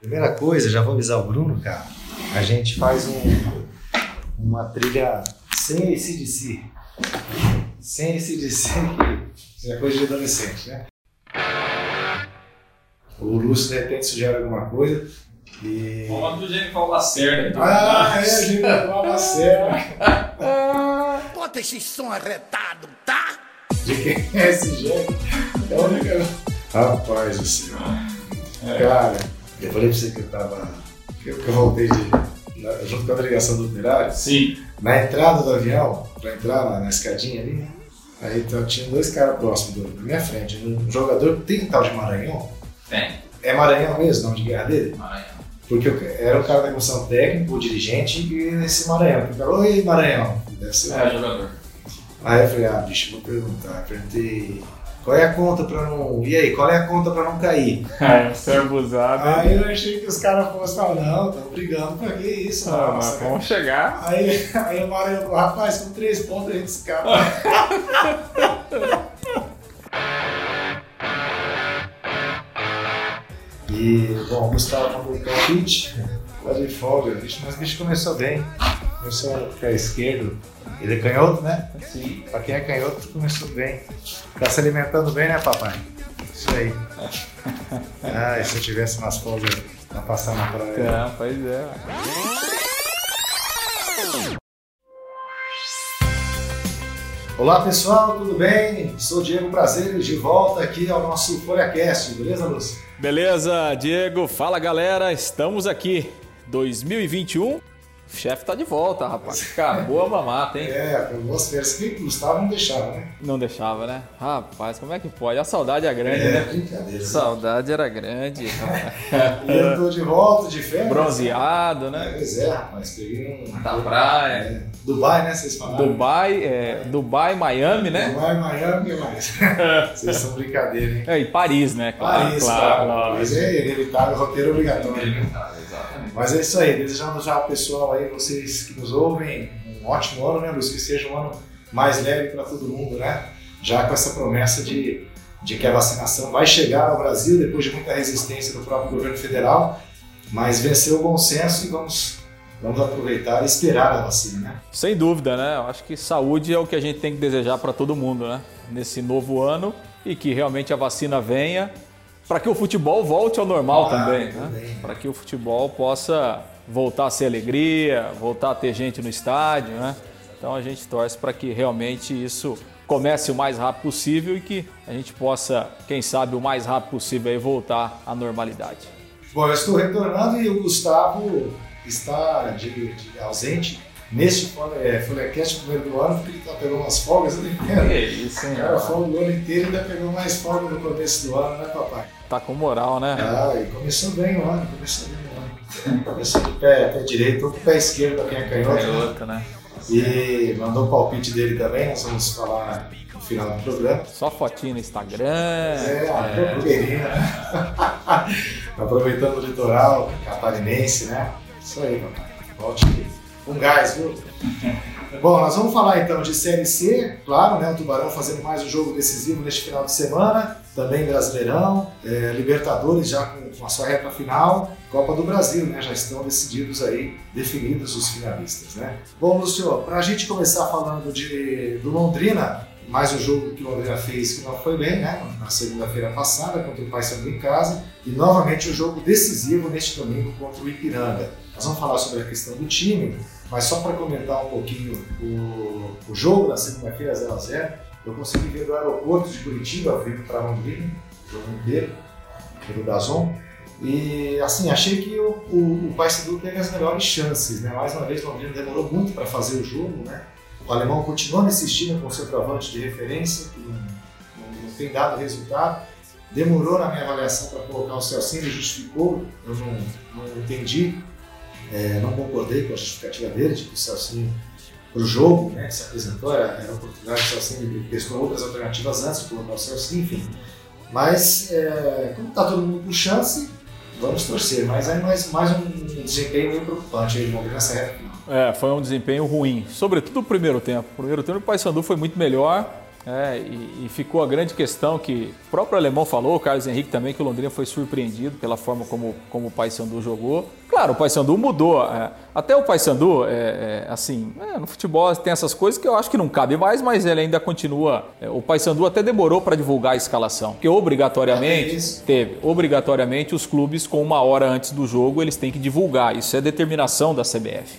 Primeira coisa, já vou avisar o Bruno, cara. A gente faz um, uma trilha sem ACDC. Sem ACDC, que é coisa de adolescente, né? O Lúcio, de repente, sugere alguma coisa. E... Vamos do Genival Lacerda. Então. Ah, é, a gente vai falar Lacerda. Bota esse som arretado, tá? De quem é esse jeito? É a única. Rapaz do céu. Cara, eu falei pra você que eu tava. que eu, voltei de. na- junto com a delegação do operário. Sim. Na entrada do avião, pra entrar na, na escadinha ali, aí então, tinha dois caras próximos da minha frente. Um jogador tem tal de Maranhão. Tem. É Maranhão mesmo, não de guerra dele? Maranhão. Porque era o cara da comissão técnica, o dirigente, e esse Maranhão. Eu falei, oi Maranhão. Deve ser É, jogador. Aí eu falei, ah, bicho, vou perguntar. Perguntei, qual é a conta pra não. E aí, qual é a conta pra não cair? É, você é abusado. Aí eu achei que os caras fossem falar, não, estão brigando, pra que isso, Ah, mas vamos chegar. Aí, aí o Maranhão falou, rapaz, com três pontos a gente escapa. e, bom, o Gustavo mandou o palpite, tá de folga, bicho, mas o bicho começou bem. Começou a ficar esquerdo. Ele é canhoto, né? Sim. Pra quem é canhoto, começou bem. Tá se alimentando bem, né, papai? Isso aí. Ah, e se eu tivesse umas folgas pra passar na praia. É, pois é. Olá, pessoal, tudo bem? Sou Diego Prazeres, de volta aqui ao nosso FolhaCast, beleza, Lúcio? Beleza, Diego. Fala, galera. Estamos aqui. 2021. O chefe tá de volta, rapaz. Acabou a mamata, hein? É, com boas férias que o Gustavo não deixava, né? Não deixava, né? Rapaz, como é que pode? A saudade é grande, É, né? brincadeira. Saudade era grande. E eu tô de volta, de férias. Bronzeado, né? Pois é, rapaz, peguei um... Da praia. É, Dubai, né, vocês falaram? Dubai, é, Dubai, Miami, né? Dubai, Miami, que mais? Vocês são brincadeira, hein? É, e Paris, né? Claro, Paris, claro. claro. Mas é inevitável, roteiro obrigatório. né? Mas é isso aí, desejando já ao pessoal aí, vocês que nos ouvem, um ótimo ano, né, Lúcio? Que seja um ano mais leve para todo mundo, né? Já com essa promessa de, de que a vacinação vai chegar ao Brasil depois de muita resistência do próprio governo federal, mas venceu o bom senso e vamos, vamos aproveitar e esperar a vacina, né? Sem dúvida, né? Eu acho que saúde é o que a gente tem que desejar para todo mundo, né? Nesse novo ano e que realmente a vacina venha para que o futebol volte ao normal Ah, também, também. né? Para que o futebol possa voltar a ser alegria, voltar a ter gente no estádio, né? Então a gente torce para que realmente isso comece o mais rápido possível e que a gente possa, quem sabe, o mais rápido possível voltar à normalidade. Bom, eu estou retornando e o Gustavo está de, de ausente neste é, FolhaCast primeiro do ano, porque ele tá pegando umas folgas, não entendo. isso, hein? Cara, folga o ano inteiro e ainda pegou mais folga no começo do ano, né, papai? Tá com moral, né? Ah, e começou bem o ano, começou bem o ano. Começou de pé, pé direito, ou com o pé esquerdo pra quem é canhoto. né? Canhoto, né? E mandou o palpite dele também, nós vamos falar no final do programa. Só fotinho no Instagram. É, a blogueirinha, né? Aproveitando o litoral catarinense, né? Isso aí, papai. Volte com gás, viu? Bom, nós vamos falar então de Série C, claro, né? O Tubarão fazendo mais um jogo decisivo neste final de semana, também Brasileirão, é, Libertadores já com, com a sua reta final, Copa do Brasil, né? Já estão decididos aí, definidos os finalistas, né? Bom, Lúcio, para a gente começar falando de, do Londrina, mais um jogo que o Londrina fez que não foi bem, né? Na segunda-feira passada contra o Paysandu em casa e novamente o jogo decisivo neste domingo contra o Ipiranga. Nós vamos falar sobre a questão do time, mas só para comentar um pouquinho o, o jogo da segunda-feira 0 a 0 eu consegui ver do aeroporto de Curitiba, vindo para Londrina, o jogo inteiro, pelo Dazon. E assim, achei que o, o, o Paysandu teve as melhores chances, né? Mais uma vez, Londrina demorou muito para fazer o jogo, né? O alemão continua nesse estilo com o centroavante de referência, que não, não- não tem dado resultado. Demorou na minha avaliação para colocar o Celcinho, ele justificou, eu não, não entendi, é, não concordei com a justificativa dele, de que o Celcinho, para o jogo, né, que se apresentou, era, era a oportunidade do Celcinho, ele testou outras alternativas antes de colocar o Celcinho, enfim. Mas, é, como está todo mundo com chance, vamos torcer. Mas aí mais, mais um desempenho meio preocupante aí de Londrina nessa reta final. É, foi um desempenho ruim, sobretudo o primeiro tempo. O primeiro tempo o Paysandu foi muito melhor, É, e, e, ficou a grande questão que o próprio alemão falou, o Carlos Henrique também, que o Londrina foi surpreendido pela forma como, como o Paysandu jogou. Claro, o Paysandu mudou. É, até o Paysandu, é, é, assim, é, no futebol tem essas coisas que eu acho que não cabe mais, mas ele ainda continua. É, o Paysandu até demorou para divulgar a escalação, porque obrigatoriamente teve, obrigatoriamente os clubes com uma hora antes do jogo eles têm que divulgar. Isso é determinação da CBF.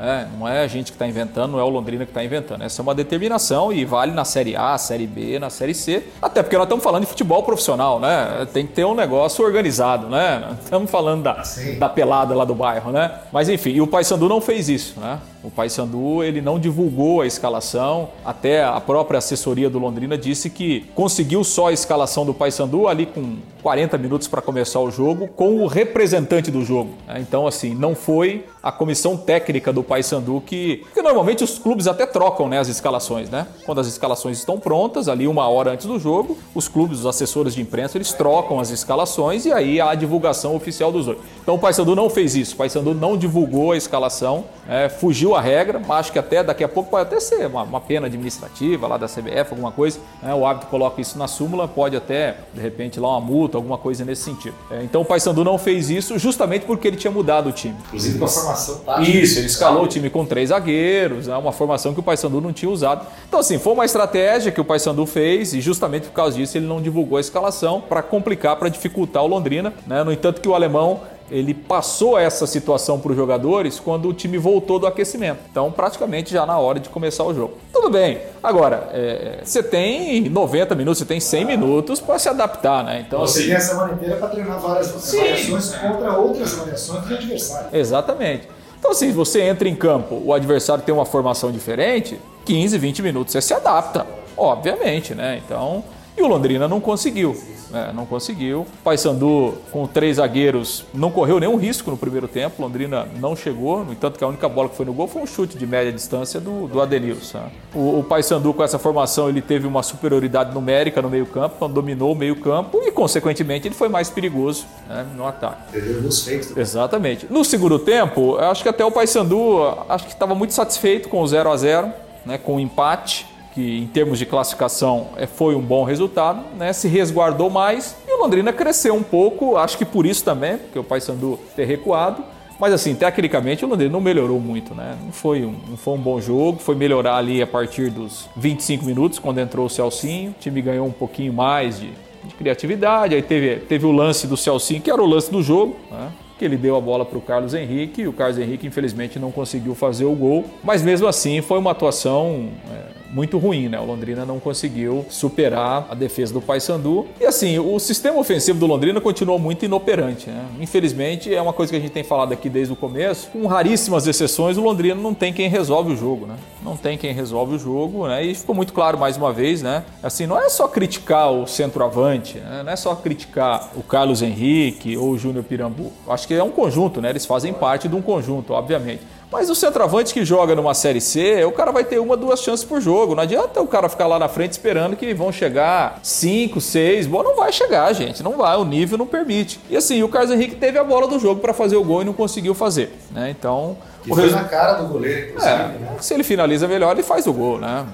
É, não é a gente que está inventando, não é o Londrina que está inventando. Essa é uma determinação e vale na Série A, Série B, na Série C. Até porque nós estamos falando de futebol profissional, né? Tem que ter um negócio organizado, né? Estamos falando da, da pelada lá do bairro, né? Mas enfim, e o Paysandu não fez isso, né? O Paysandu ele não divulgou a escalação, até a própria assessoria do Londrina disse que conseguiu só a escalação do Paysandu ali com 40 minutos para começar o jogo com o representante do jogo. Né? Então assim, não foi a comissão técnica do Paysandu que, que normalmente os clubes até trocam né, as escalações, né? Quando as escalações estão prontas, ali uma hora antes do jogo, os clubes, os assessores de imprensa, eles trocam as escalações e aí há a divulgação oficial dos dois. Então o Paysandu não fez isso, o Paysandu não divulgou a escalação, é, fugiu a regra, acho que até daqui a pouco pode até ser uma, uma pena administrativa lá da CBF, alguma coisa, né? o árbitro coloca isso na súmula, pode até, de repente, lá uma multa, alguma coisa nesse sentido. É, então o Paysandu não fez isso justamente porque ele tinha mudado o time. Inclusive formação tática. Isso, ele escalou o time com três zagueiros, né? uma formação que o Paysandu não tinha usado. Então assim, foi uma estratégia que o Paysandu fez e justamente por causa disso ele não divulgou a escalação para complicar, para dificultar o Londrina. Né? No entanto que o alemão ele passou essa situação para os jogadores quando o time voltou do aquecimento. Então, praticamente já na hora de começar o jogo. Tudo bem. Agora, é, você tem 90 minutos, você tem 100 minutos para se adaptar, né? Então, você assim, tem a semana inteira para treinar várias variações contra outras variações do adversário. Exatamente. Então, assim, você entra em campo, o adversário tem uma formação diferente, 15, 20 minutos você se adapta, obviamente, né? Então, e o Londrina não conseguiu. É, não conseguiu. Paysandu, com três zagueiros, não correu nenhum risco no primeiro tempo. Londrina não chegou. No entanto, que a única bola que foi no gol foi um chute de média distância do, do Adenilson. O, o Paysandu, com essa formação, ele teve uma superioridade numérica no meio-campo, então dominou o meio-campo e, consequentemente, ele foi mais perigoso né, no ataque. Perdeu feitos. Exatamente. No segundo tempo, acho que até o Paysandu acho que estava muito satisfeito com o 0 a 0 né, com o empate que em termos de classificação é, foi um bom resultado, né? se resguardou mais e o Londrina cresceu um pouco, acho que por isso também, porque o Paysandu ter recuado. Mas assim, tecnicamente o Londrina não melhorou muito, né? Não foi, um, não foi um bom jogo, foi melhorar ali a partir dos 25 minutos, quando entrou o Celcinho. O time ganhou um pouquinho mais de, de criatividade, aí teve, teve o lance do Celcinho, que era o lance do jogo, né? que ele deu a bola para o Carlos Henrique o Carlos Henrique infelizmente não conseguiu fazer o gol, mas mesmo assim foi uma atuação é, muito ruim, né? O Londrina não conseguiu superar a defesa do Paysandu. E assim, o sistema ofensivo do Londrina continuou muito inoperante, né? Infelizmente, é uma coisa que a gente tem falado aqui desde o começo. Com raríssimas exceções, o Londrina não tem quem resolve o jogo, né? Não tem quem resolve o jogo, né? E ficou muito claro mais uma vez, né? Assim, não é só criticar o centroavante, né? não é só criticar o Carlos Henrique ou o Júnior Pirambu. Acho que é um conjunto, né? Eles fazem parte de um conjunto, obviamente. Mas o centroavante que joga numa Série C, o cara vai ter uma, duas chances por jogo. Não adianta o cara ficar lá na frente esperando que vão chegar cinco, seis. Bom, não vai chegar, gente. Não vai, o nível não permite. E assim, o Carlos Henrique teve a bola do jogo para fazer o gol e não conseguiu fazer. Né? Então. Que foi na cara do goleiro, inclusive. É, né? Se ele finaliza melhor, ele faz o gol, né?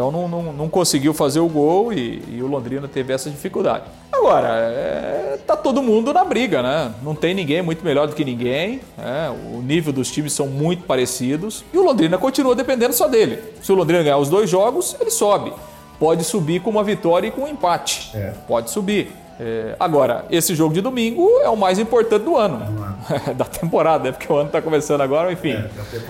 Então não, não, não conseguiu fazer o gol e, e, o Londrina teve essa dificuldade. Agora, é, tá todo mundo na briga, né? Não tem ninguém muito melhor do que ninguém. É, o nível dos times são muito parecidos. E o Londrina continua dependendo só dele. Se o Londrina ganhar os dois jogos, ele sobe. Pode subir com uma vitória e com um empate. É. Pode subir. É, agora, esse jogo de domingo é o mais importante do ano, da temporada, né? porque o ano está começando agora, enfim.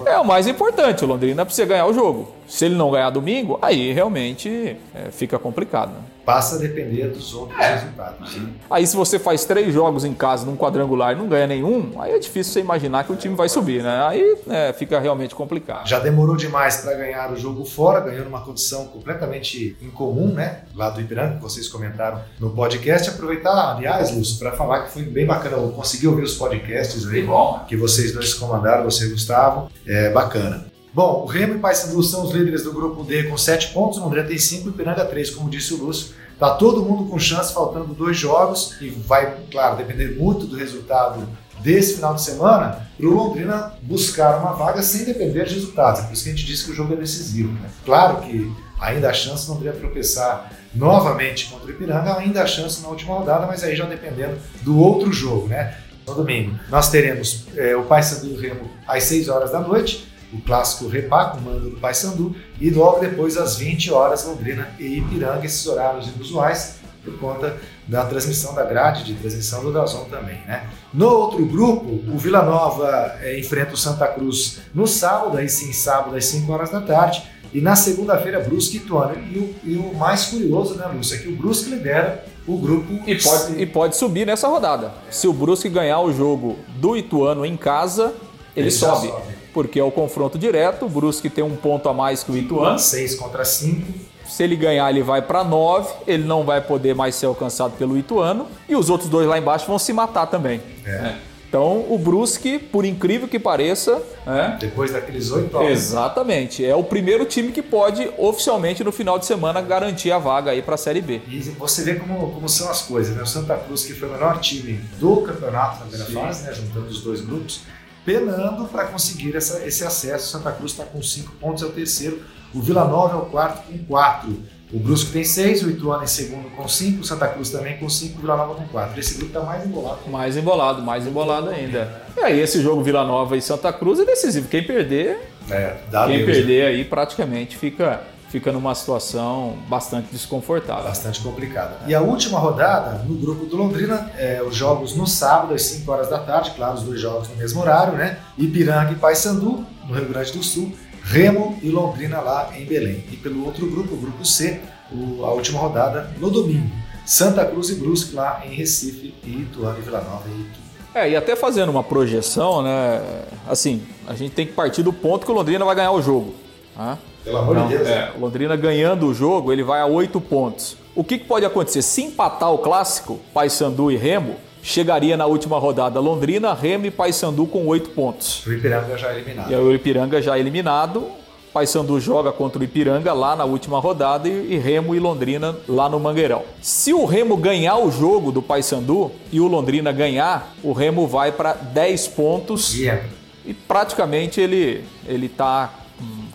É, é, o mais importante. O Londrina precisa ganhar o jogo. Se ele não ganhar domingo, aí realmente é, fica complicado. Né? passa a depender dos outros é. resultados. Sim. Aí se você faz três jogos em casa num quadrangular e não ganha nenhum, aí é difícil você imaginar que o time vai subir, né? Aí é, fica realmente complicado. Já demorou demais para ganhar o jogo fora, ganhou numa condição completamente incomum, né? Lá do Ipiranga, que vocês comentaram no podcast. Aproveitar, aliás, Lúcio, para falar que foi bem bacana. Eu consegui ouvir os podcasts aí, que vocês dois comandaram, você e Gustavo. É bacana. Bom, o Remo e Paysandu são os líderes do grupo D com 7 pontos, o Londrina tem 5 e o Ipiranga 3, como disse o Lúcio. Tá todo mundo com chance, faltando dois jogos, e vai, claro, depender muito do resultado desse final de semana, para o Londrina buscar uma vaga sem depender de resultados. É por isso que a gente disse que o jogo é decisivo. Né? Claro que ainda há chance de Londrina tropeçar novamente contra o Ipiranga, ainda há chance na última rodada, mas aí já dependendo do outro jogo, né? No domingo, nós teremos é, o Paysandu e o Remo às 6 horas da noite, o clássico Repá, com mando do Paysandu, e logo depois às 20 horas Londrina e Ipiranga, esses horários inusuais por conta da transmissão da grade de transmissão do Dazon também, né? No outro grupo, o Vila Nova é, enfrenta o Santa Cruz no sábado, aí sim, sábado às 5 horas da tarde, e na segunda-feira Brusque e Ituano. E o, e o mais curioso, né, Lúcio, é que o Brusque lidera o grupo e pode, e pode subir nessa rodada. Se o Brusque ganhar o jogo do Ituano em casa, ele, ele sobe. sobe. Porque é o confronto direto, o Brusque tem um ponto a mais que o Ituano. 6 contra 5 se ele ganhar, ele vai para 9, ele não vai poder mais ser alcançado pelo Ituano, e os outros dois lá embaixo vão se matar também. É. É. Então, o Brusque, por incrível que pareça. É, Depois daqueles oito anos. Exatamente. É o primeiro time que pode, oficialmente, no final de semana, garantir a vaga aí para a Série B. E você vê como, como são as coisas, né? O Santa Cruz, que foi o menor time do campeonato na primeira Sim. fase, né? juntando os dois grupos, penando para conseguir essa, esse acesso. Santa Cruz está com cinco pontos, é o terceiro. O Vila Nova é o quarto com quatro. O Brusque tem seis, o Ituano em segundo com cinco, o Santa Cruz também com cinco, o Vila Nova com quatro. Esse grupo está mais embolado. Mais embolado, mais embolado ainda. E aí esse jogo Vila Nova e Santa Cruz é decisivo. Quem perder, é, quem Deus, perder né? aí praticamente fica fica numa situação bastante desconfortável. Bastante complicada. Né? E a última rodada, no grupo do Londrina, é, os jogos no sábado, às 5 horas da tarde, claro, os dois jogos no mesmo horário, né? Ipiranga e Paysandu, no Rio Grande do Sul, Remo e Londrina lá em Belém. E pelo outro grupo, o grupo C, o, a última rodada no domingo. Santa Cruz e Brusque lá em Recife e Ituano e Vila Nova e Itu. É, e até fazendo uma projeção, né? Assim, a gente tem que partir do ponto que o Londrina vai ganhar o jogo. Né? Pelo amor de Deus. É, Londrina ganhando o jogo, ele vai a oito pontos. O que, que pode acontecer? Se empatar o clássico, Paysandu e Remo, chegaria na última rodada Londrina, Remo e Paysandu com oito pontos. O Ipiranga já eliminado. E o Ipiranga já eliminado. Paysandu joga contra o Ipiranga lá na última rodada e, Remo e Londrina lá no Mangueirão. Se o Remo ganhar o jogo do Paysandu e o Londrina ganhar, o Remo vai para 10 pontos yeah. e praticamente ele ele está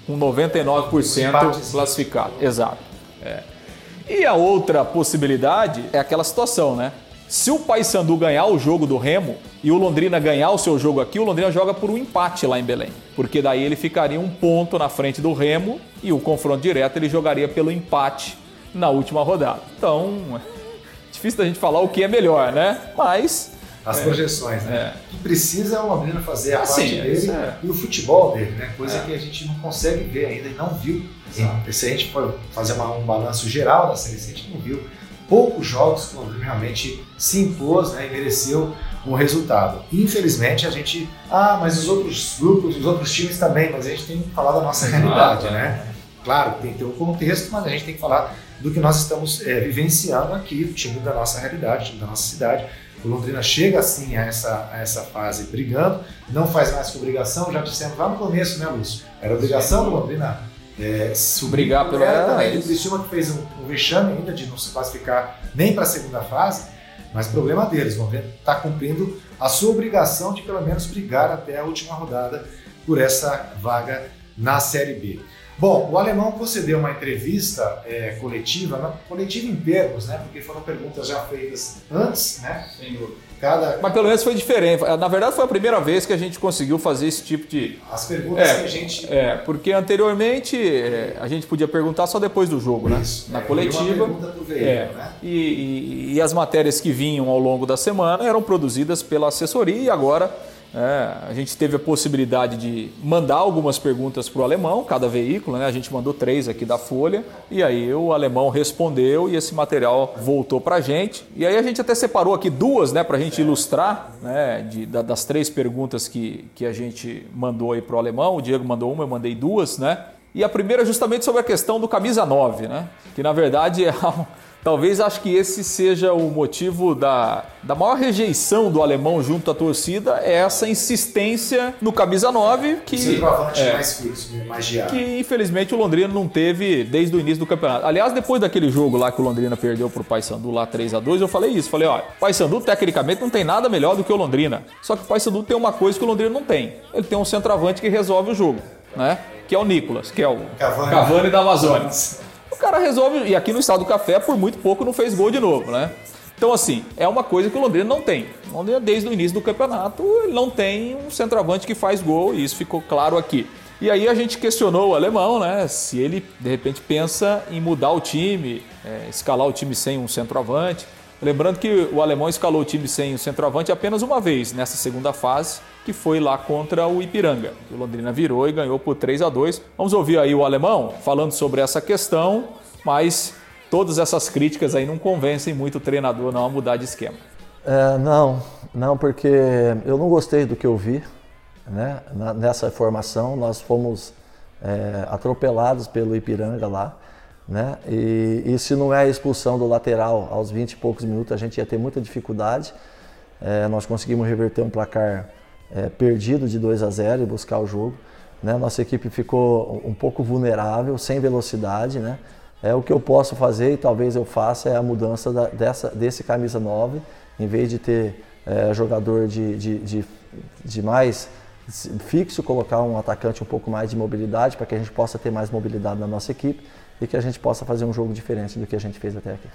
com 99% classificado. Exato. É. E a outra possibilidade é aquela situação, né? Se o Paysandu ganhar o jogo do Remo e o Londrina ganhar o seu jogo aqui, o Londrina joga por um empate lá em Belém. Porque daí ele ficaria um ponto na frente do Remo e o confronto direto ele jogaria pelo empate na última rodada. Então, é difícil da gente falar o que é melhor, né? Mas as é, projeções, né? É. O que precisa é o Londrina fazer a assim, parte dele é. e o futebol dele, né? Coisa é. que a gente não consegue ver ainda e não viu. Exato. Se a gente for fazer uma, um balanço geral da série, a gente não viu poucos jogos que o Londrina realmente se impôs né, e mereceu um resultado. Infelizmente a gente, ah, mas os outros grupos, os outros times também, mas a gente tem que falar da nossa realidade, né? Claro, tem que ter um contexto, mas a gente tem que falar do que nós estamos é, vivenciando aqui, o time da nossa realidade, o time da nossa cidade. O Londrina chega assim a essa, a essa fase brigando, não faz mais que obrigação, já dissemos lá no começo, né, Lúcio? Era obrigação do Londrina é, brigar pelo era também. O Criciúma que fez um, um vexame ainda de não se classificar nem para a segunda fase, mas problema deles, vão ver, está cumprindo a sua obrigação de pelo menos brigar até a última rodada por essa vaga na Série B. Bom, o alemão concedeu uma entrevista é, coletiva, coletiva em termos, né? Porque foram perguntas já feitas antes, né? Cada... Mas pelo menos foi diferente. Na verdade, foi a primeira vez que a gente conseguiu fazer esse tipo de. As perguntas é, que a gente. É, porque anteriormente é, a gente podia perguntar só depois do jogo, né? Isso, né? Na é, coletiva. Veio, é, né? e, e, e as matérias que vinham ao longo da semana eram produzidas pela assessoria e agora é, a gente teve a possibilidade de mandar algumas perguntas para o alemão, cada veículo, né? a gente mandou três aqui da Folha, e aí o alemão respondeu e esse material voltou para a gente. E aí a gente até separou aqui duas né, para a gente ilustrar né, de, das três perguntas que, que a gente mandou aí para o alemão. O Diego mandou uma, eu mandei duas, né? E a primeira é justamente sobre a questão do camisa 9, né? Que na verdade é Talvez acho que esse seja o motivo da, da maior rejeição do alemão junto à torcida, é essa insistência no camisa 9 que é, mais fixo, mais que infelizmente o Londrina não teve desde o início do campeonato. Aliás, depois daquele jogo lá que o Londrina perdeu para o Paysandu lá 3 a 2, eu falei isso, falei, olha, o Paysandu tecnicamente não tem nada melhor do que o Londrina. Só que o Paysandu tem uma coisa que o Londrina não tem. Ele tem um centroavante que resolve o jogo, né? Que é o Nicolas, que é o Cavani, Cavani da Amazônia. O cara resolve, e aqui no Estado do Café, por muito pouco, não fez gol de novo, né? Então, assim, é uma coisa que o Londrina não tem. O Londrina, desde o início do campeonato, ele não tem um centroavante que faz gol, e isso ficou claro aqui. E aí a gente questionou o alemão, né? Se ele de repente pensa em mudar o time, é, escalar o time sem um centroavante. Lembrando que o alemão escalou o time sem um centroavante apenas uma vez nessa segunda fase, que foi lá contra o Ipiranga. O Londrina virou e ganhou por 3 a 2. Vamos ouvir aí o alemão falando sobre essa questão, mas todas essas críticas aí não convencem muito o treinador não a mudar de esquema. É, não, não, porque eu não gostei do que eu vi né? nessa formação. Nós fomos é, atropelados pelo Ipiranga lá. Né? E, e, se não é a expulsão do lateral aos 20 e poucos minutos, a gente ia ter muita dificuldade. É, nós conseguimos reverter um placar é, perdido de 2 a 0 e buscar o jogo. Né? Nossa equipe ficou um pouco vulnerável, sem velocidade. Né? É, o que eu posso fazer e talvez eu faça é a mudança da, dessa, desse camisa 9, em vez de ter é, jogador de, de, de, de mais fixo, colocar um atacante um pouco mais de mobilidade para que a gente possa ter mais mobilidade na nossa equipe e que a gente possa fazer um jogo diferente do que a gente fez até aqui.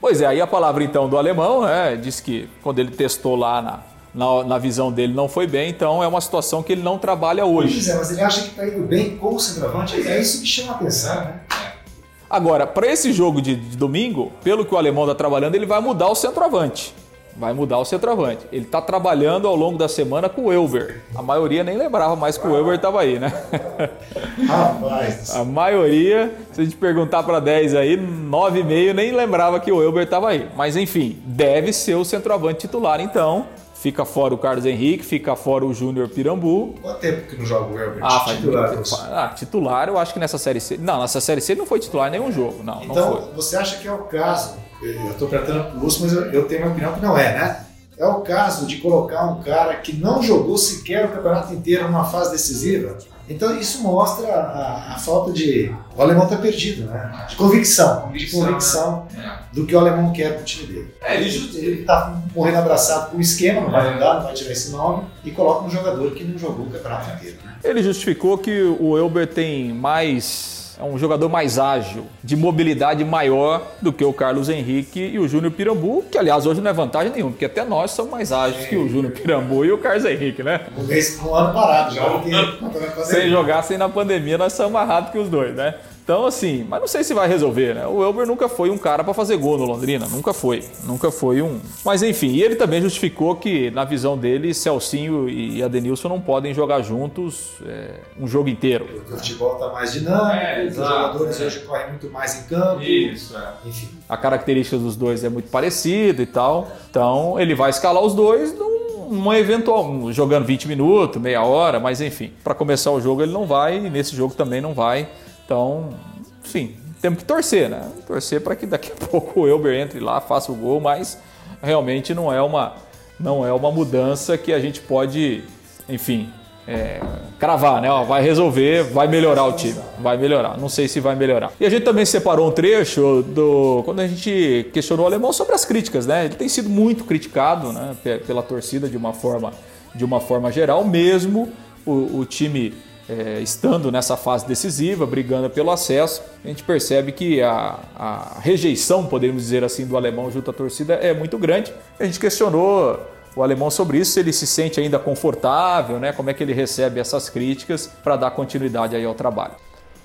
Pois é, aí a palavra então do alemão, né, diz que quando ele testou lá na, na, na, visão dele não foi bem, então é uma situação que ele não trabalha hoje. Pois é, mas ele acha que está indo bem com o centroavante, é isso que chama a atenção, né? Agora, para esse jogo de, de domingo, pelo que o alemão está trabalhando, ele vai mudar o centroavante vai mudar o centroavante. Ele está trabalhando ao longo da semana com o Elber. A maioria nem lembrava mais que o Elber estava aí, né? Rapaz. A maioria, se a gente perguntar para 10 aí, 9,5 nem lembrava que o Elber estava aí. Mas enfim, deve ser o centroavante titular então. Fica fora o Carlos Henrique, fica fora o Júnior Pirambu. Quanto tempo que não joga o Elber? Ah, titular. Ah, titular, eu acho que nessa série C. Não, nessa série C ele não foi titular em nenhum jogo. Não, então, não foi. você acha que é o caso eu estou tratando o Lúcio, mas eu, eu, tenho uma opinião que não é, né? É o caso de colocar um cara que não jogou sequer o campeonato inteiro numa fase decisiva. Então isso mostra a, a falta de. O alemão está perdido, né? De convicção. Convicção, de convicção né? do que o alemão quer pro time dele. É, ele está morrendo abraçado com o esquema, não vai mudar, não vai tirar esse nome, e coloca um jogador que não jogou o campeonato inteiro. Né? Ele justificou que o Elber tem mais é um jogador mais ágil, de mobilidade maior do que o Carlos Henrique e o Júnior Pirambu, que aliás hoje não é vantagem nenhuma, porque até nós somos mais ágeis que o Júnior Pirambu e o Carlos Henrique, né? Um mês, um ano parado já, porque sem jogar, sem na pandemia, nós somos mais rápidos que os dois, né? Então, assim, mas não sei se vai resolver, né? O Elber nunca foi um cara para fazer gol no Londrina, nunca foi. Nunca foi um. Mas enfim, e ele também justificou que, na visão dele, Celcinho e Adenilson não podem jogar juntos é, um jogo inteiro. Porque o futebol está mais dinâmico, é, os jogadores é. hoje correm muito mais em campo. Isso, é. Enfim. A característica dos dois é muito parecida e tal. Então, ele vai escalar os dois num um eventual, jogando 20 minutos, meia hora, mas enfim, para começar o jogo ele não vai e nesse jogo também não vai. Então, sim, temos que torcer, né? Torcer para que daqui a pouco o Elber entre lá, faça o gol, mas realmente não é uma, não é uma mudança que a gente pode, enfim, é, cravar, né? Ó, vai resolver, vai melhorar o time, vai melhorar. Não sei se vai melhorar. E a gente também separou um trecho do quando a gente questionou o alemão sobre as críticas, né? Ele tem sido muito criticado, né? Pela torcida de uma forma, de uma forma geral, mesmo o, o time é, estando nessa fase decisiva, brigando pelo acesso, a gente percebe que a, a, rejeição, podemos dizer assim, do alemão junto à torcida é muito grande. A gente questionou o alemão sobre isso, se ele se sente ainda confortável, né? como é que ele recebe essas críticas para dar continuidade aí ao trabalho.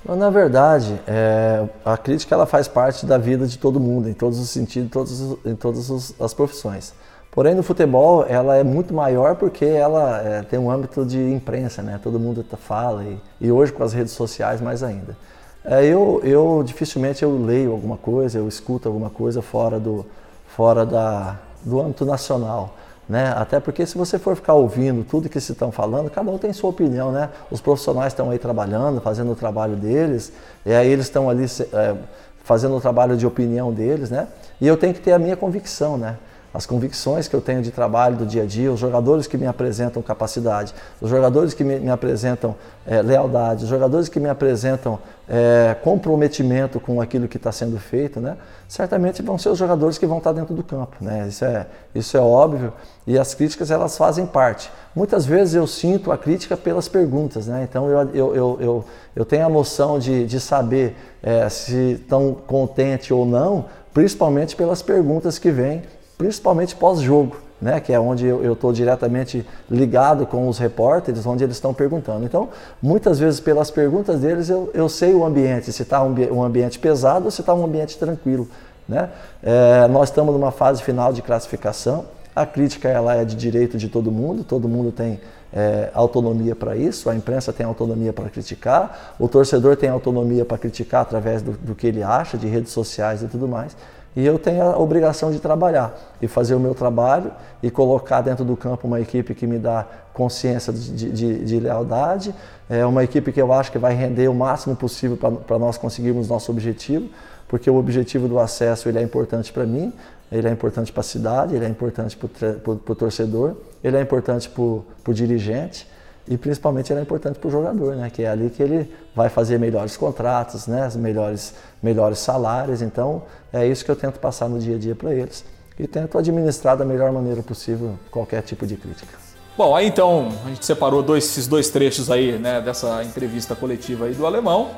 Na verdade, é, a crítica ela faz parte da vida de todo mundo, em todos os sentidos, todos, em todas as profissões. Porém, no futebol, ela é muito maior porque ela é, tem um âmbito de imprensa, né? Todo mundo tá, fala e, e hoje com as redes sociais mais ainda. É, eu, eu dificilmente eu leio alguma coisa, eu escuto alguma coisa fora do, fora da, do âmbito nacional. Né? Até porque se você for ficar ouvindo tudo que se estão falando, cada um tem sua opinião, né? Os profissionais estão aí trabalhando, fazendo o trabalho deles, e aí eles estão ali é, fazendo o trabalho de opinião deles, né? E eu tenho que ter a minha convicção, né? As convicções que eu tenho de trabalho do dia a dia, os jogadores que me apresentam capacidade, os jogadores que me, me apresentam é, lealdade, os jogadores que me apresentam é, comprometimento com aquilo que está sendo feito, né? certamente vão ser os jogadores que vão estar tá dentro do campo. Né? Isso, é, isso é óbvio e as críticas elas fazem parte. Muitas vezes eu sinto a crítica pelas perguntas, né? então eu, eu, eu, eu, eu tenho a noção de, de saber é, se estão contentes ou não, principalmente pelas perguntas que vêm, principalmente pós-jogo. Né, que é onde eu estou diretamente ligado com os repórteres, onde eles estão perguntando. Então, muitas vezes, pelas perguntas deles, eu, eu sei o ambiente, se está um, um, ambiente pesado ou se está um ambiente tranquilo. Né? É, nós estamos numa fase final de classificação, a crítica ela é de direito de todo mundo, todo mundo tem é, autonomia para isso, a imprensa tem autonomia para criticar, o torcedor tem autonomia para criticar através do, do que ele acha, de redes sociais e tudo mais. E eu tenho a obrigação de trabalhar e fazer o meu trabalho e colocar dentro do campo uma equipe que me dá consciência de, de, de lealdade, é uma equipe que eu acho que vai render o máximo possível para nós conseguirmos nosso objetivo, porque o objetivo do acesso ele é importante para mim, ele é importante para a cidade, ele é importante para o torcedor, ele é importante para o dirigente e principalmente ele é importante para o jogador, né? que é ali que ele vai fazer melhores contratos, né? melhores, melhores salários. Então é isso que eu tento passar no dia a dia para eles e tento administrar da melhor maneira possível qualquer tipo de crítica. Bom, aí então a gente separou dois, esses dois trechos aí né, dessa entrevista coletiva aí do alemão.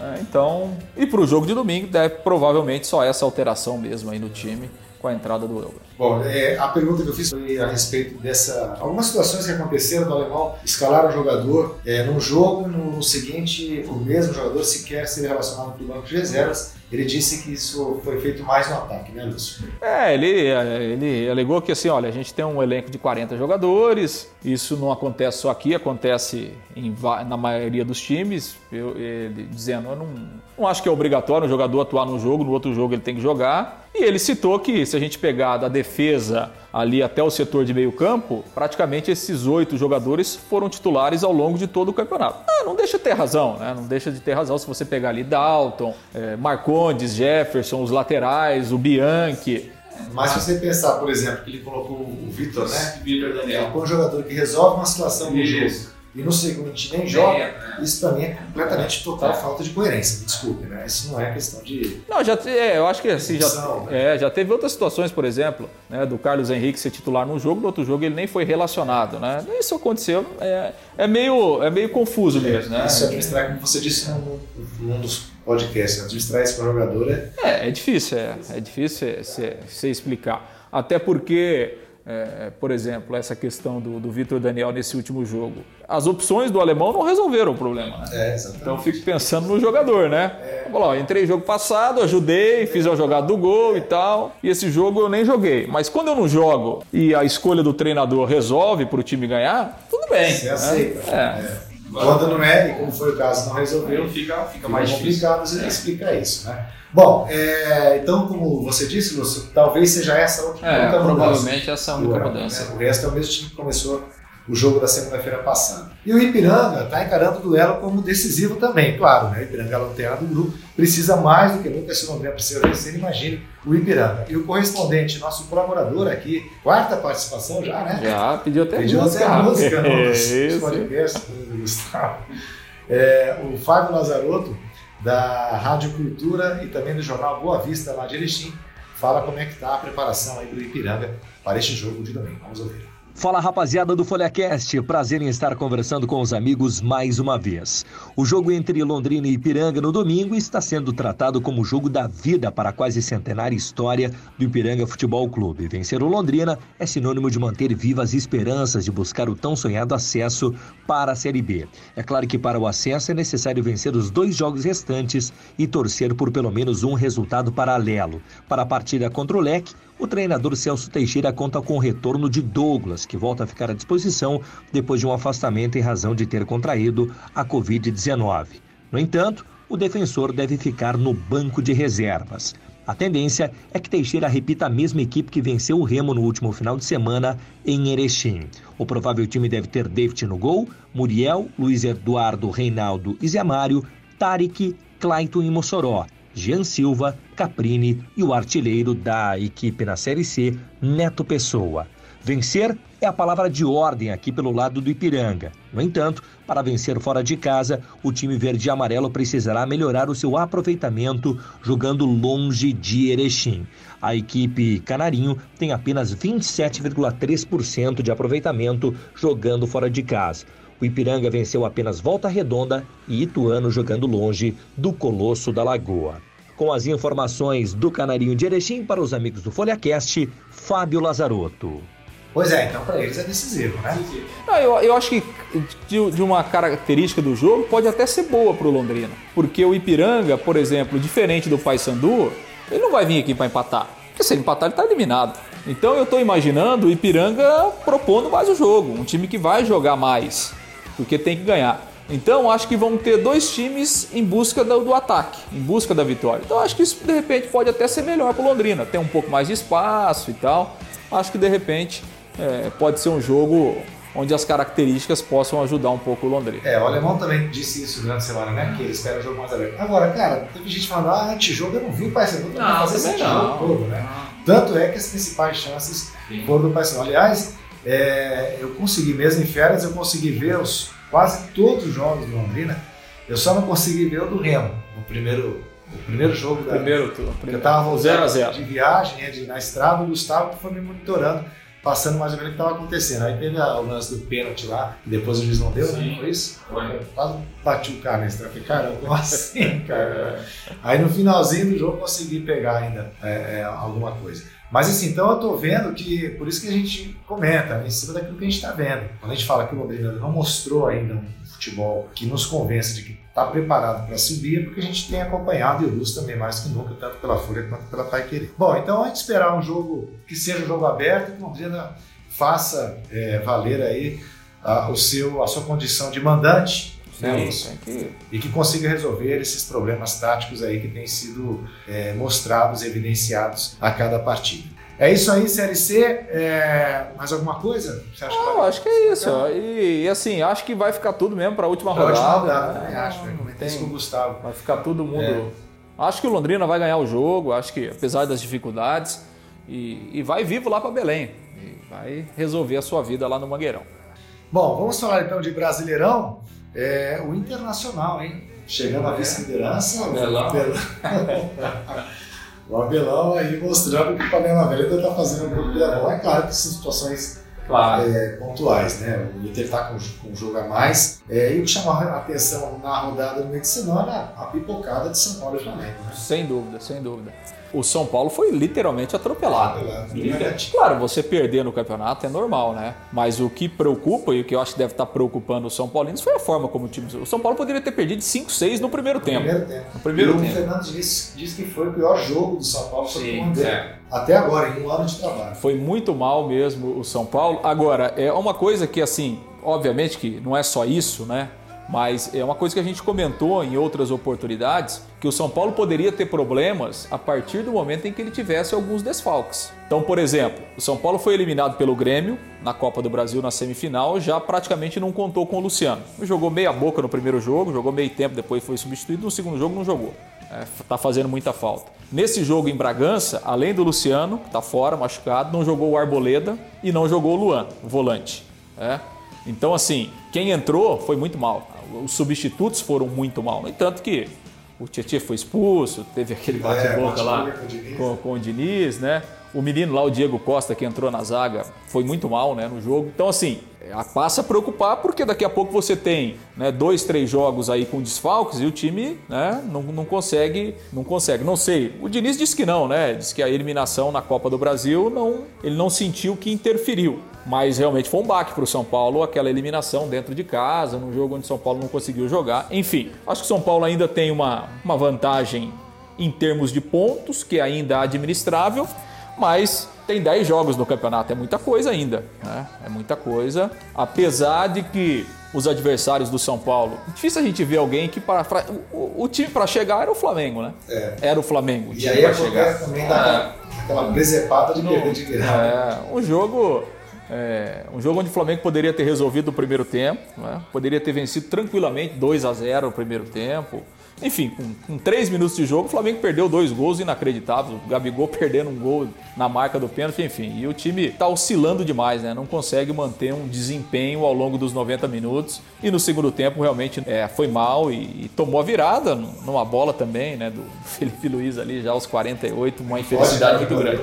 É, então, e para o jogo de domingo deve provavelmente só essa alteração mesmo aí no time com a entrada do euro. Bom, é, a pergunta que eu fiz foi a respeito dessa. Algumas situações que aconteceram no alemão, escalar o jogador é, num jogo, no, no, seguinte, o mesmo jogador sequer ser relacionado para o banco de reservas. Ele disse que isso foi feito mais no ataque, né, Lúcio? É, ele, ele alegou que assim, olha, a gente tem um elenco de 40 jogadores, isso não acontece só aqui, acontece em, na maioria dos times. Eu, ele dizendo, eu não, não acho que é obrigatório um jogador atuar num jogo, no outro jogo ele tem que jogar. E ele citou que se a gente pegar da defesa ali até o setor de meio campo, praticamente esses oito jogadores foram titulares ao longo de todo o campeonato. Ah, não deixa de ter razão, né? Não deixa de ter razão se você pegar ali Dalton, é, Marcondes, Jefferson, os laterais, o Bianchi. Mas se você pensar, por exemplo, que ele colocou o Vitor, né? Vitor Daniel. Põe um jogador que resolve uma situação no jogo e no segundo nem joga, né? isso mim é completamente total falta de coerência. Desculpe, né? Isso não é questão de. Não, já é, eu acho que assim, já, né? é, já teve outras situações, por exemplo, né, do Carlos Henrique ser titular num jogo, no outro jogo ele nem foi relacionado, né? Isso aconteceu, é, é, meio, é meio confuso mesmo, né? Isso administrar, como você disse num, num dos podcasts, administrar isso para jogador é. É, é difícil, é, é difícil você explicar. Até porque é, por exemplo, essa questão do, do Vitor Daniel nesse último jogo. As opções do alemão não resolveram o problema. Né? É, então eu fico pensando no jogador, né? É. Lá, entrei jogo passado, ajudei, fiz a jogada do gol e tal. E esse jogo eu nem joguei. Mas quando eu não jogo e a escolha do treinador resolve para o time ganhar, tudo bem. Você né? aceita. É. é. Quando não é, e como foi o caso, não resolveu, fica, fica, fica mais complicado você é. explicar isso, né? Bom, é, então, como você disse, Lúcio, talvez seja essa a única é, mudança. Provavelmente essa é a única mudança. Né? O resto é o mesmo time que começou o jogo da segunda-feira passada. E o Ipiranga está encarando o duelo como decisivo também, claro, né? O Ipiranga é lanterna do grupo, precisa mais do que nunca se Londrina precisa vencer, imagine o Ipiranga. E o correspondente, nosso colaborador aqui, quarta participação já, né? Já, pediu até pediu música. Pediu até música no podcast do Gustavo. É, o Fábio Lazarotto, da Rádio Cultura e também do jornal Boa Vista, lá de Erechim, fala como é que está a preparação aí do Ipiranga para este jogo de domingo. Vamos ouvir. Fala rapaziada do FolhaCast, prazer em estar conversando com os amigos mais uma vez. O jogo entre Londrina e Ipiranga no domingo está sendo tratado como o jogo da vida para a quase centenária história do Ipiranga Futebol Clube. Vencer o Londrina é sinônimo de manter vivas esperanças de buscar o tão sonhado acesso para a Série B. É claro que para o acesso é necessário vencer os dois jogos restantes e torcer por pelo menos um resultado paralelo. Para a partida contra o Leque, o treinador Celso Teixeira conta com o retorno de Douglas, que volta a ficar à disposição depois de um afastamento em razão de ter contraído a Covid-19. No entanto, o defensor deve ficar no banco de reservas. A tendência é que Teixeira repita a mesma equipe que venceu o Remo no último final de semana em Erechim. O provável time deve ter David no gol, Muriel, Luiz Eduardo, Reinaldo e Zé Mário, Tarek, Clayton e Mossoró. Jean Silva, Caprini e o artilheiro da equipe na Série C, Neto Pessoa. Vencer é a palavra de ordem aqui pelo lado do Ipiranga. No entanto, para vencer fora de casa, o time verde e amarelo precisará melhorar o seu aproveitamento jogando longe de Erechim. A equipe Canarinho tem apenas 27,3% de aproveitamento jogando fora de casa. O Ipiranga venceu apenas Volta Redonda e Ituano jogando longe do Colosso da Lagoa. Com as informações do Canarinho de Erechim para os amigos do FolhaCast, Fábio Lazarotto. Pois é, então para eles é decisivo, né? Não, eu, eu acho que de, de, uma característica do jogo pode até ser boa para o Londrina. Porque o Ipiranga, por exemplo, diferente do Paysandu, ele não vai vir aqui para empatar. Porque se ele empatar, ele está eliminado. Então eu estou imaginando o Ipiranga propondo mais o jogo. Um time que vai jogar mais. Porque tem que ganhar. Então acho que vão ter dois times em busca do, do, ataque, em busca da vitória. Então acho que isso de repente pode até ser melhor para o Londrina, ter um pouco mais de espaço e tal. Acho que de repente é, pode ser um jogo onde as características possam ajudar um pouco o Londrina. É, o alemão também disse isso durante a semana, né? Que ele espera o jogo mais aberto. Agora, cara, teve gente falando, ah, antijogo eu não vi o Paysandu não, fazer esse jogo todo, né? Tanto é que as principais chances foram do Paysandu. Aliás, é, eu consegui, mesmo em férias, eu consegui ver os, quase todos os jogos do Londrina. Eu só não consegui ver o do Remo, no primeiro o primeiro jogo da. Primeiro, primeiro. Eu estava voltando de viagem, né, de, na estrada, o Gustavo foi me monitorando passando mais ou menos o que estava acontecendo. Aí teve o lance do pênalti lá, que depois o juiz não deu, né? Sim. né? Foi isso? Foi. Quase bati o cara nesse Falei, caramba, como assim, cara? Aí no finalzinho do jogo consegui pegar ainda é, é, alguma coisa. Mas assim, então eu tô vendo que, por isso que a gente comenta, né, em cima daquilo que a gente está vendo. Quando a gente fala que o Londrina não mostrou ainda um futebol que nos convence de que está preparado para subir, porque a gente tem acompanhado e o Luz também mais que nunca, tanto pela Folha quanto pela Taiquerê. Bom, então a gente esperar um jogo que seja um jogo aberto, que o Londrina faça é, valer aí a, o seu, a sua condição de mandante né, que... e que consiga resolver esses problemas táticos aí que têm sido é, mostrados, evidenciados a cada partida. É isso aí, Série C. É... Mais alguma coisa? Você acha Não, que acho que é isso. E, e, assim, acho que vai ficar tudo mesmo para a última rodada. Última rodada, né? também acho. Tem... Isso com o Gustavo. Vai ficar todo mundo. É. Acho que o Londrina vai ganhar o jogo, acho que apesar das dificuldades, e, e vai vivo lá para Belém. E vai resolver a sua vida lá no Mangueirão. Bom, vamos falar então de Brasileirão. É, o Internacional, hein? Chegando à vice-liderança. Abelão. o Abelão aí mostrando que o Panela Velha ainda está fazendo um pouco de bom. É claro que são situações claro. é, pontuais, né? O Inter está com, com um jogo a mais. É, e o que chamou a atenção na rodada do meio de semana, a pipocada de São Paulo e Flamengo. Né? Sem dúvida, sem dúvida o São Paulo foi literalmente atropelado. Claro, você perder no campeonato é normal, né? Mas o que preocupa e o que eu acho que deve estar preocupando o São Paulo foi a forma como o time. O São Paulo poderia ter perdido 5, 6 no primeiro tempo. Primeiro tempo. No primeiro e tempo. o Fernando disse, disse que foi o pior jogo do São Paulo Sim, é. até agora, em um ano de trabalho. Foi muito mal mesmo o São Paulo. Agora, é uma coisa que, assim, obviamente que não é só isso, né? Mas é uma coisa que a gente comentou em outras oportunidades, que o São Paulo poderia ter problemas a partir do momento em que ele tivesse alguns desfalques. Então, por exemplo, o São Paulo foi eliminado pelo Grêmio na Copa do Brasil na semifinal, já praticamente não contou com o Luciano. Jogou meia boca no primeiro jogo, jogou meio tempo, depois foi substituído, no segundo jogo não jogou. É, tá fazendo muita falta. Nesse jogo em Bragança, além do Luciano, que tá fora, machucado, não jogou o Arboleda e não jogou o Luan, o volante. É. Então, assim, quem entrou foi muito mal os substitutos foram muito mal. No entanto que o Tietchan foi expulso, teve aquele é, bate-boca é, lá com, com, o Diniz, né? O menino lá, o Diego Costa, que entrou na zaga, foi muito mal né, no jogo. Então, assim, passa a preocupar porque daqui a pouco você tem né, dois, três jogos aí com desfalques e o time né, não, não consegue, não consegue. Não sei. O Diniz disse que não, né? Disse que a eliminação na Copa do Brasil não, ele não sentiu que interferiu. Mas realmente foi um baque para o São Paulo aquela eliminação dentro de casa, num jogo onde o São Paulo não conseguiu jogar. Enfim, acho que o São Paulo ainda tem uma, uma vantagem em termos de pontos, que é ainda administrável, mas tem 10 jogos no campeonato, é muita coisa ainda. Né? É muita coisa. Apesar de que os adversários do São Paulo. Difícil a gente ver alguém que para o, o, time para chegar era o Flamengo, né? É. Era o Flamengo. O e aí chegar. também dá aquela presepada de perder de. É, um jogo é, um jogo onde o Flamengo poderia ter resolvido o primeiro tempo, né? poderia ter vencido tranquilamente 2 a 0 o primeiro tempo. Enfim, com, com três minutos de jogo, o Flamengo perdeu dois gols inacreditáveis. O Gabigol perdendo um gol na marca do pênalti, enfim. E o time tá oscilando demais, né? Não consegue manter um desempenho ao longo dos 90 minutos. E no segundo tempo, realmente, é, foi mal e, e, tomou a virada numa bola também, né? Do Felipe Luiz ali já aos 48, uma infelicidade muito grande.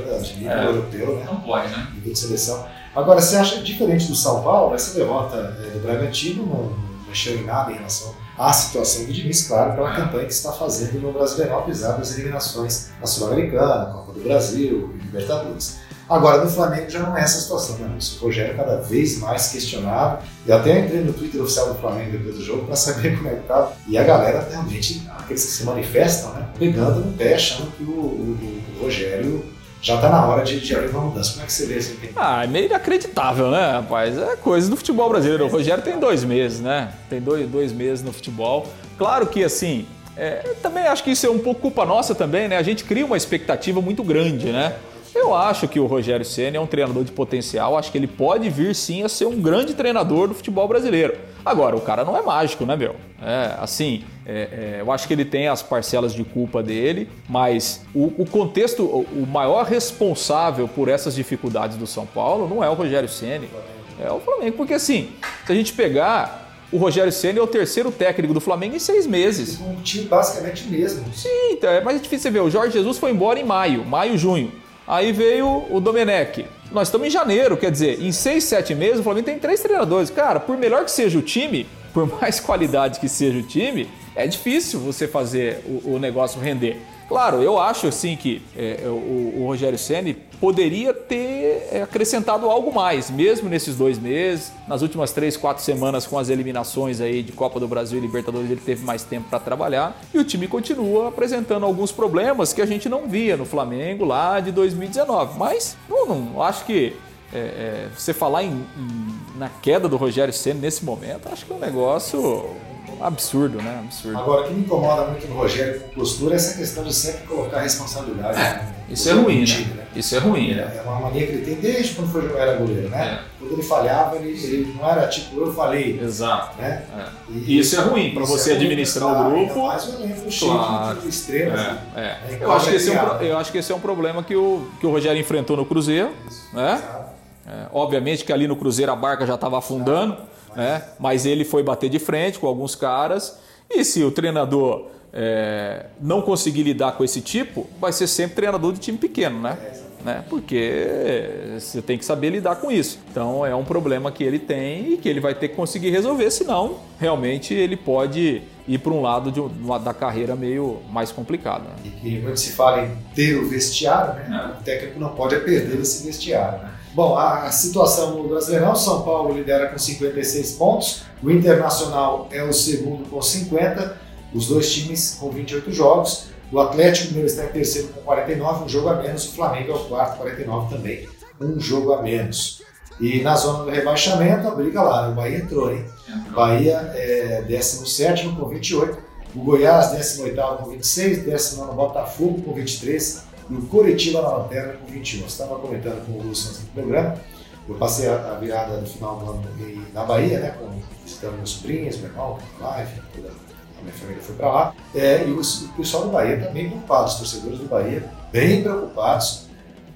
É, europeu, né? Não pode, né? Nível de seleção. Agora, você acha diferente do São Paulo, essa derrota é, do Bragantino não mexeu em nada em relação à situação do Diniz, claro, pela campanha que está fazendo no Brasileirão, apesar das eliminações na Sul-Americana, Copa do Brasil e Libertadores. Agora, no Flamengo já não é essa situação, né, Lúcio? O Rogério é cada vez mais questionado. E até entrei no Twitter oficial do Flamengo depois do jogo para saber como é que tá. E a galera realmente, aqueles que se manifestam, né, pegando no pé, achando que o, o, o Rogério já está na hora de, de haver uma mudança. Como é que você vê assim? Ah, é meio inacreditável, né, rapaz? É coisa do futebol brasileiro. O Rogério tem dois meses, né? Tem dois, dois meses no futebol. Claro que, assim, é, também acho que isso é um pouco culpa nossa também, né? A gente cria uma expectativa muito grande, né? Eu acho que o Rogério Senna é um treinador de potencial, acho que ele pode vir sim a ser um grande treinador do futebol brasileiro. Agora, o cara não é mágico, né, meu? É, assim, é, é, eu acho que ele tem as parcelas de culpa dele, mas o, o contexto, o, maior responsável por essas dificuldades do São Paulo não é o Rogério Ceni, é o Flamengo. Porque assim, se a gente pegar o Rogério Ceni é o terceiro técnico do Flamengo em seis meses. Um time basicamente mesmo. Sim, então, é mais difícil você ver. O Jorge Jesus foi embora em maio, maio, junho. Aí veio o Domenech. Nós estamos em janeiro, quer dizer, em seis, sete meses o Flamengo tem três treinadores. Cara, por melhor que seja o time, por mais qualidade que seja o time, é difícil você fazer o, o negócio render. Claro, eu acho assim que é, é o, o, Rogério Ceni poderia ter é, acrescentado algo mais, mesmo nesses dois meses, nas últimas três, quatro semanas com as eliminações aí de Copa do Brasil e Libertadores, ele teve mais tempo para trabalhar e o time continua apresentando alguns problemas que a gente não via no Flamengo lá de 2019. Mas não, não acho que é, é, você falar em, em, na queda do Rogério Ceni nesse momento, acho que é um negócio absurdo, né? Absurdo. Agora, o que me incomoda muito no Rogério com postura é essa questão de sempre colocar responsabilidade. É, né? Isso é ruim, né? Né? Isso é ruim, né? É uma mania que ele tem desde quando foi, era goleiro, né? É. Quando ele falhava, ele, ele, não era tipo, eu falei. Exato. Né? É. E isso é ruim para você é administrar o grupo. Mais um elenco claro. de estrelas. É, é. Né? Eu, acho que esse é um, eu acho que esse é um problema que o, que o Rogério enfrentou no Cruzeiro. Isso. Né? É, obviamente que ali no Cruzeiro a barca já estava afundando né? Mas ele foi bater de frente com alguns caras. E se o treinador é, não conseguir lidar com esse tipo, vai ser sempre treinador de time pequeno, né? né? Porque você tem que saber lidar com isso. Então é um problema que ele tem e que ele vai ter que conseguir resolver, senão realmente ele pode ir para um lado de, da carreira meio mais complicado. Né? E que quando se fala em ter o vestiário, né? É. o técnico não pode perder esse vestiário. Né? Bom, a situação no Brasileirão, São Paulo lidera com 56 pontos, o Internacional é o segundo com 50, os dois times com 28 jogos, o Atlético Mineiro está em terceiro com 49, um jogo a menos, o Flamengo é o quarto, 49 também, um jogo a menos. E na zona do rebaixamento, a briga lá, o Bahia entrou, hein? Bahia é 17 com 28, o Goiás 18 com 26, 19 Botafogo com 23, e o Coritiba na lanterna com 21. Você estava comentando com o Lúcio antes do programa, eu passei a, a virada do final do ano na Bahia, né, com, visitando meus sobrinhos, meu irmão, lá, enfim, toda a minha família foi para lá. É, e o, o, pessoal do Bahia também preocupado, os torcedores do Bahia bem preocupados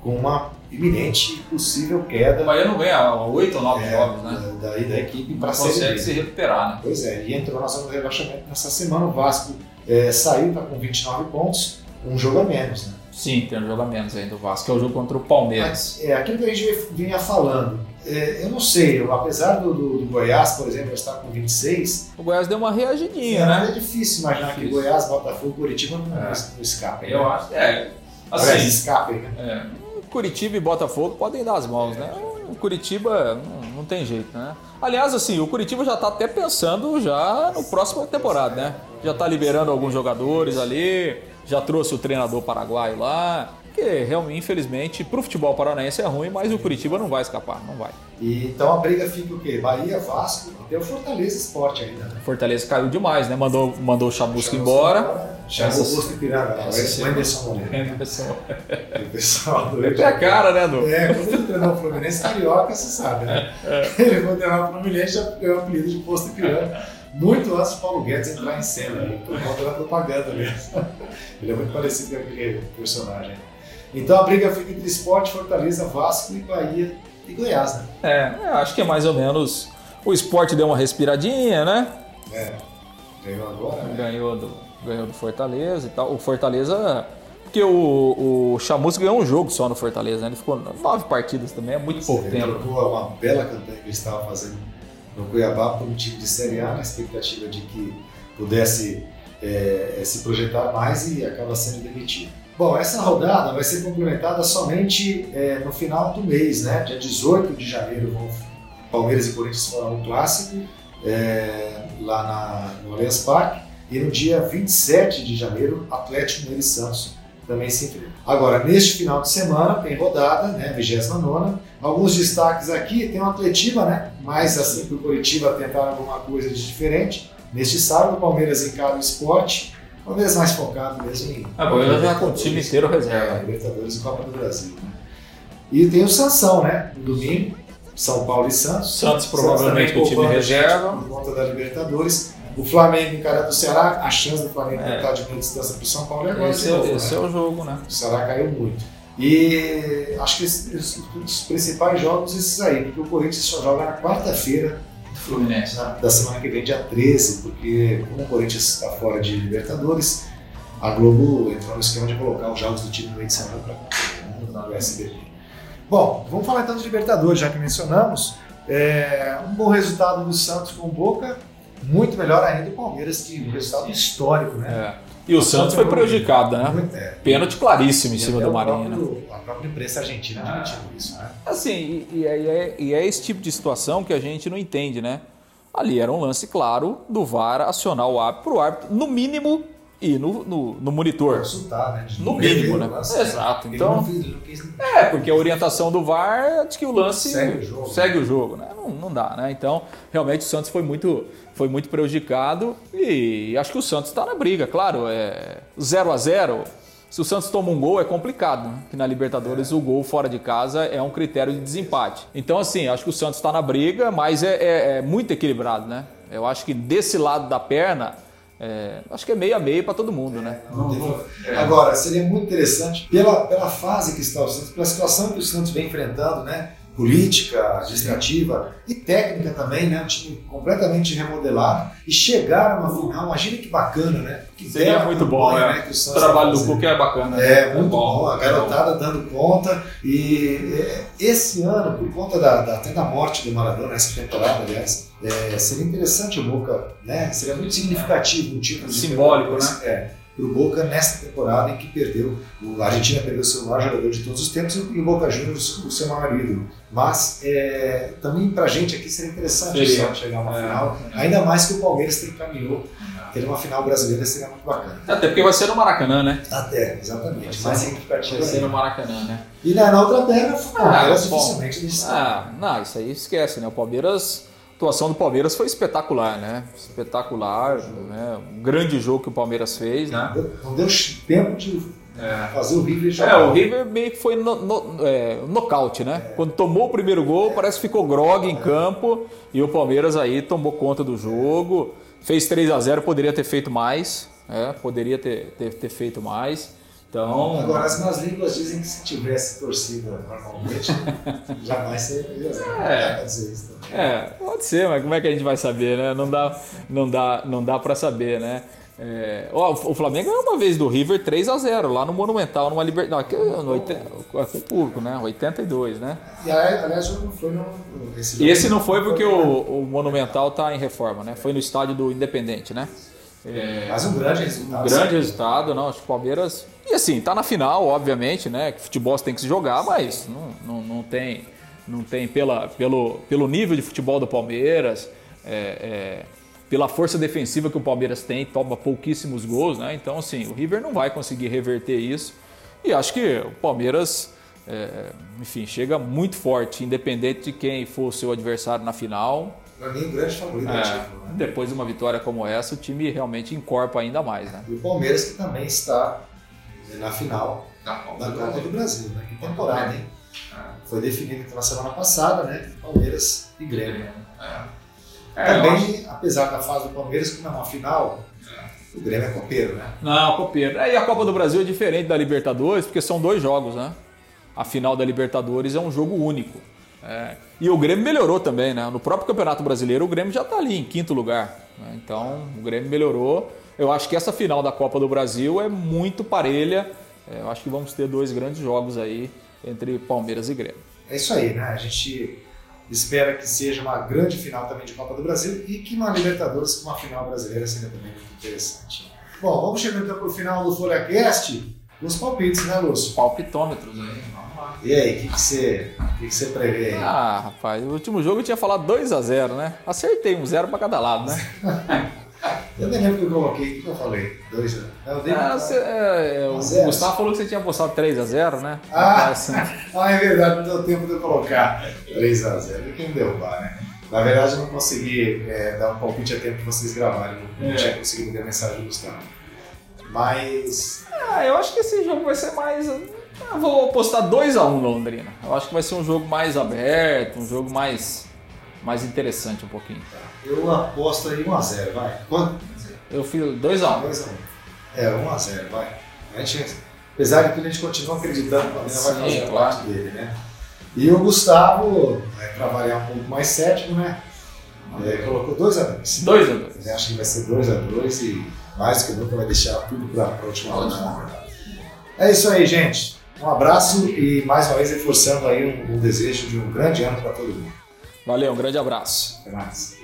com uma iminente possível queda. O Bahia não ganha oito ou nove é, jogos, né? Da, da equipe para consegue se recuperar, né? Pois é, e entrou na zona do rebaixamento nessa semana. O Vasco é, saiu, está com 29 pontos, um jogo a menos, né? Sim, tem um jogo a menos aí do Vasco, que é o jogo contra o Palmeiras. é, aquilo que a gente vinha falando. É, eu não sei, eu, apesar do, do, do, Goiás, por exemplo, estar com 26. O Goiás deu uma reagidinha, é, né? É difícil imaginar difícil. que Goiás, Botafogo e Curitiba não, é. não escapem. Eu né? acho. É. Assim, Aliás, escapem, né? É. Curitiba e Botafogo podem dar as mãos, né? O Curitiba não, não, tem jeito, né? Aliás, assim, o Curitiba já está até pensando já no próximo temporada, né? Já está liberando alguns jogadores ali já trouxe o treinador paraguaio lá. Que realmente, infelizmente, para o futebol paranaense é ruim, mas o Curitiba não vai escapar, não vai. E, então a briga fica o quê? Bahia, Vasco, até o Fortaleza Esporte ainda. Né? Fortaleza caiu demais, né? Mandou, mandou o Chamusca embora. Chamou o Busca Piranga, o Anderson Moreira. Anderson O pessoal do É a cara, né, do? É, quando ele treinou o Fluminense, carioca, você sabe, né? É. Ele foi treinar o Fluminense, já ganhou o apelido de Posto Piranga muito antes de Paulo Guedes entrar em cena, né? por conta da propaganda mesmo. Ele é muito parecido com aquele personagem. Então a briga fica entre Esporte, Fortaleza, Vasco e Bahia e Goiás, né? É, acho que é mais ou menos. O esporte deu uma respiradinha, né? É. Ganhou agora, né? Ganhou do, ganhou do Fortaleza e tal. O Fortaleza. Porque o, o Chamus ganhou um jogo só no Fortaleza, né? Ele ficou nove partidas também, é muito pouco Ele tempo. trocou uma bela campanha que ele estava fazendo no Cuiabá por um time de Série A, na expectativa de que pudesse é, se projetar mais e acaba sendo demitido. Bom, essa rodada vai ser complementada somente é, no final do mês, né? Dia 18 de janeiro, Palmeiras e Corinthians farão um clássico é, lá na, no Allianz Parque. E no dia 27 de janeiro, Atlético Mineiro e Santos também se enfrentam. Agora, neste final de semana, tem rodada, né? 29 Alguns destaques aqui, tem uma Atletiva, né? Mais assim para o Curitiba tentar alguma coisa de diferente. Neste sábado, o Palmeiras encara o esporte. Palmeiras mais focado mesmo em. Ah, Palmeiras já com o time inteiro É, reserva. Libertadores e Copa do Brasil. Né? E tem o Sansão, né? No domingo, São Paulo e Santos. Santos provavelmente com o time reserva. Por conta da Libertadores. O Flamengo encarando o Ceará, a chance do Flamengo É. tentar diminuir a distância para o São Paulo é agora. Esse, de novo, é, esse né? é o jogo, né? O Ceará caiu muito. E acho que esses- os, principais jogos esses aí, porque o Corinthians só joga na quarta-feira Fluminense. na- da semana que vem, dia 13, porque como o Corinthians está fora de Libertadores, a Globo entrou no esquema de colocar os jogos do time no meio de semana para o SBT. Bom, vamos falar então de Libertadores, já que mencionamos. É, um bom resultado do Santos com o Boca, muito melhor ainda o Palmeiras, que um resultado histórico, né? É. E o Santos foi prejudicado, né? Muito, é. Pênalti claríssimo em E cima do o Marinho, né? próprio- A própria imprensa argentina admitindo isso, né? Assim, e, e é, e é- e é esse tipo de situação que a gente não entende, né? Ali era um lance claro do VAR acionar o árbitro pro árbitro, no mínimo, ir no, no, no monitor. Consultar, né? No mínimo, né? lance, Exato, Ele então- não fez- ele não quis- É, porque a orientação do VAR é de que o lance Segue o jogo. segue o jogo, né? Não, não dá, né? Então, realmente o Santos foi muito, foi muito prejudicado e acho que o Santos está na briga, claro. É 0 a 0 Se o Santos toma um gol, é complicado, né? Que na Libertadores o gol fora de casa é um critério de desempate. Então, assim, acho que o Santos está na briga, mas é, é- é muito equilibrado, né? Eu acho que desse lado da perna, é, acho que é meio a meio para todo mundo, né? Agora, seria muito interessante, pela, pela fase que está o Santos, pela situação que o Santos vem enfrentando, né? Política, administrativa e técnica também, né? Um time completamente remodelado e chegar a uma final, imagina que bacana, né? Que Seria muito bom, campanha, né? o trabalho do. Cuca é bacana. É, muito bom, bom, a é garotada dando conta. E é, esse ano, por conta da, da- até da morte do Maradona, essa temporada, aliás, é, seria interessante o Boca, né? Seria muito significativo um título Simbólico, Libertadores, É, pro Boca nessa temporada em que perdeu, o- a Argentina perdeu o seu maior jogador de todos os tempos e o Boca Juniors o seu maior ídolo. Mas é, também pra gente aqui seria interessante Seria. só chegar a uma É. final, ainda mais que o Palmeiras tem caminhou. Ter uma final brasileira seria muito bacana. Até porque vai ser no Maracanã, né? Até, exatamente. Vai Mais ser- significativo Vai ser ainda. no Maracanã, né? E na, na outra perna, o Palmeiras bom. dificilmente Ah, não, isso aí esquece, né? O Palmeiras, a atuação do Palmeiras foi espetacular, né? Espetacular, né? Um grande jogo que o Palmeiras fez, né? não deu tempo de fazer o River jogar. É, o River meio que foi no, no, é, nocaute, né? Quando tomou o primeiro gol, parece que ficou grog em campo e o Palmeiras aí tomou conta do jogo. Fez 3 a 0 poderia ter feito mais, é, poderia ter, ter, ter feito mais. Então, Agora, as más línguas dizem que se tivesse torcida normalmente, jamais seria É. dizer isso. também. É, pode ser, mas como é que a gente vai saber, né? Não dá, não dá, não dá para saber, né? É, ó, o Flamengo ganhou uma vez do River 3 a 0 lá no Monumental, numa Libertadores. No 80, com o público, né? 82, né? E aí, aliás, não foi no. Esse, esse não foi porque o, o Monumental tá em reforma, né? Foi no estádio do Independente, né? Mas um grande resultado. Grande resultado, não. Acho que o Palmeiras. E assim, tá na final, obviamente, né? Que futebol tem que se jogar, mas não, não, não tem. Não tem pela, pelo, pelo nível de futebol do Palmeiras, é, é, pela força defensiva que o Palmeiras tem, toma pouquíssimos gols, né? Então, assim, o River não vai conseguir reverter isso. E acho que o Palmeiras, é, enfim, chega muito forte, independente de quem for o seu adversário na final. Pra mim, o grande favorito é, É, título. Né? depois de uma vitória como essa, o time realmente encorpa ainda mais, né? E o Palmeiras, que também está na final Da Copa da do Copa Brasil. do Brasil, né? Que temporada, hein? É. Foi definido então, na semana passada, né? Palmeiras e Grêmio. É, Também, apesar da fase do Palmeiras, como é uma final, o Grêmio é copeiro, né? Não, copeiro. É, e a Copa do Brasil é diferente da Libertadores, porque são dois jogos, né? A final da Libertadores é um jogo único. É. E o Grêmio melhorou também, né? No próprio Campeonato Brasileiro, o Grêmio já está ali em quinto lugar. Né? Então, o Grêmio melhorou. Eu acho que essa final da Copa do Brasil é muito parelha. É, eu acho que vamos ter dois grandes jogos aí entre Palmeiras e Grêmio. É isso aí, né? A gente espera que seja uma grande final também de Copa do Brasil e que uma Libertadores com uma final brasileira seja também muito interessante. Bom, vamos chegando então para o final do FolhaCast. Os palpites, né, Lúcio? Palpitômetros aí. Né? E aí, o que, que, você, que, que você prevê aí? Ah, rapaz, o último jogo eu tinha falado 2x0, né? Acertei, um zero para cada lado, né? eu nem lembro que eu coloquei. O que eu falei? 2x0. Eu dei ah, você, é, é, o Gustavo falou que você tinha apostado 3x0, né? Ah, ah, é verdade, não deu tempo de eu colocar 3x0. Quem derrubar, né? Na verdade, eu não consegui é, dar um palpite a tempo que vocês gravarem. Não, é. tinha conseguido ver a mensagem do Gustavo. Mas. Ah, eu acho que esse jogo vai ser mais. Eu vou apostar 2x1 um Londrina. Eu acho que vai ser um jogo mais aberto, um jogo mais, mais interessante um pouquinho. Eu aposto aí 1x0, vai. Quanto? Eu fiz 2x1. 2x1. É, 1x0, vai. A gente, apesar de tudo, a gente continua acreditando que o Londrina vai fazer parte dele, né? E o Gustavo, é, para variar um pouco mais cético, né? É, colocou 2x2. 2x2. Acho que vai ser 2x2 e mais que nunca vai deixar tudo para a última rodada. É isso aí, gente. Um abraço e mais uma vez reforçando aí um, um desejo de um grande ano para todo mundo. Valeu, um grande abraço. Até mais.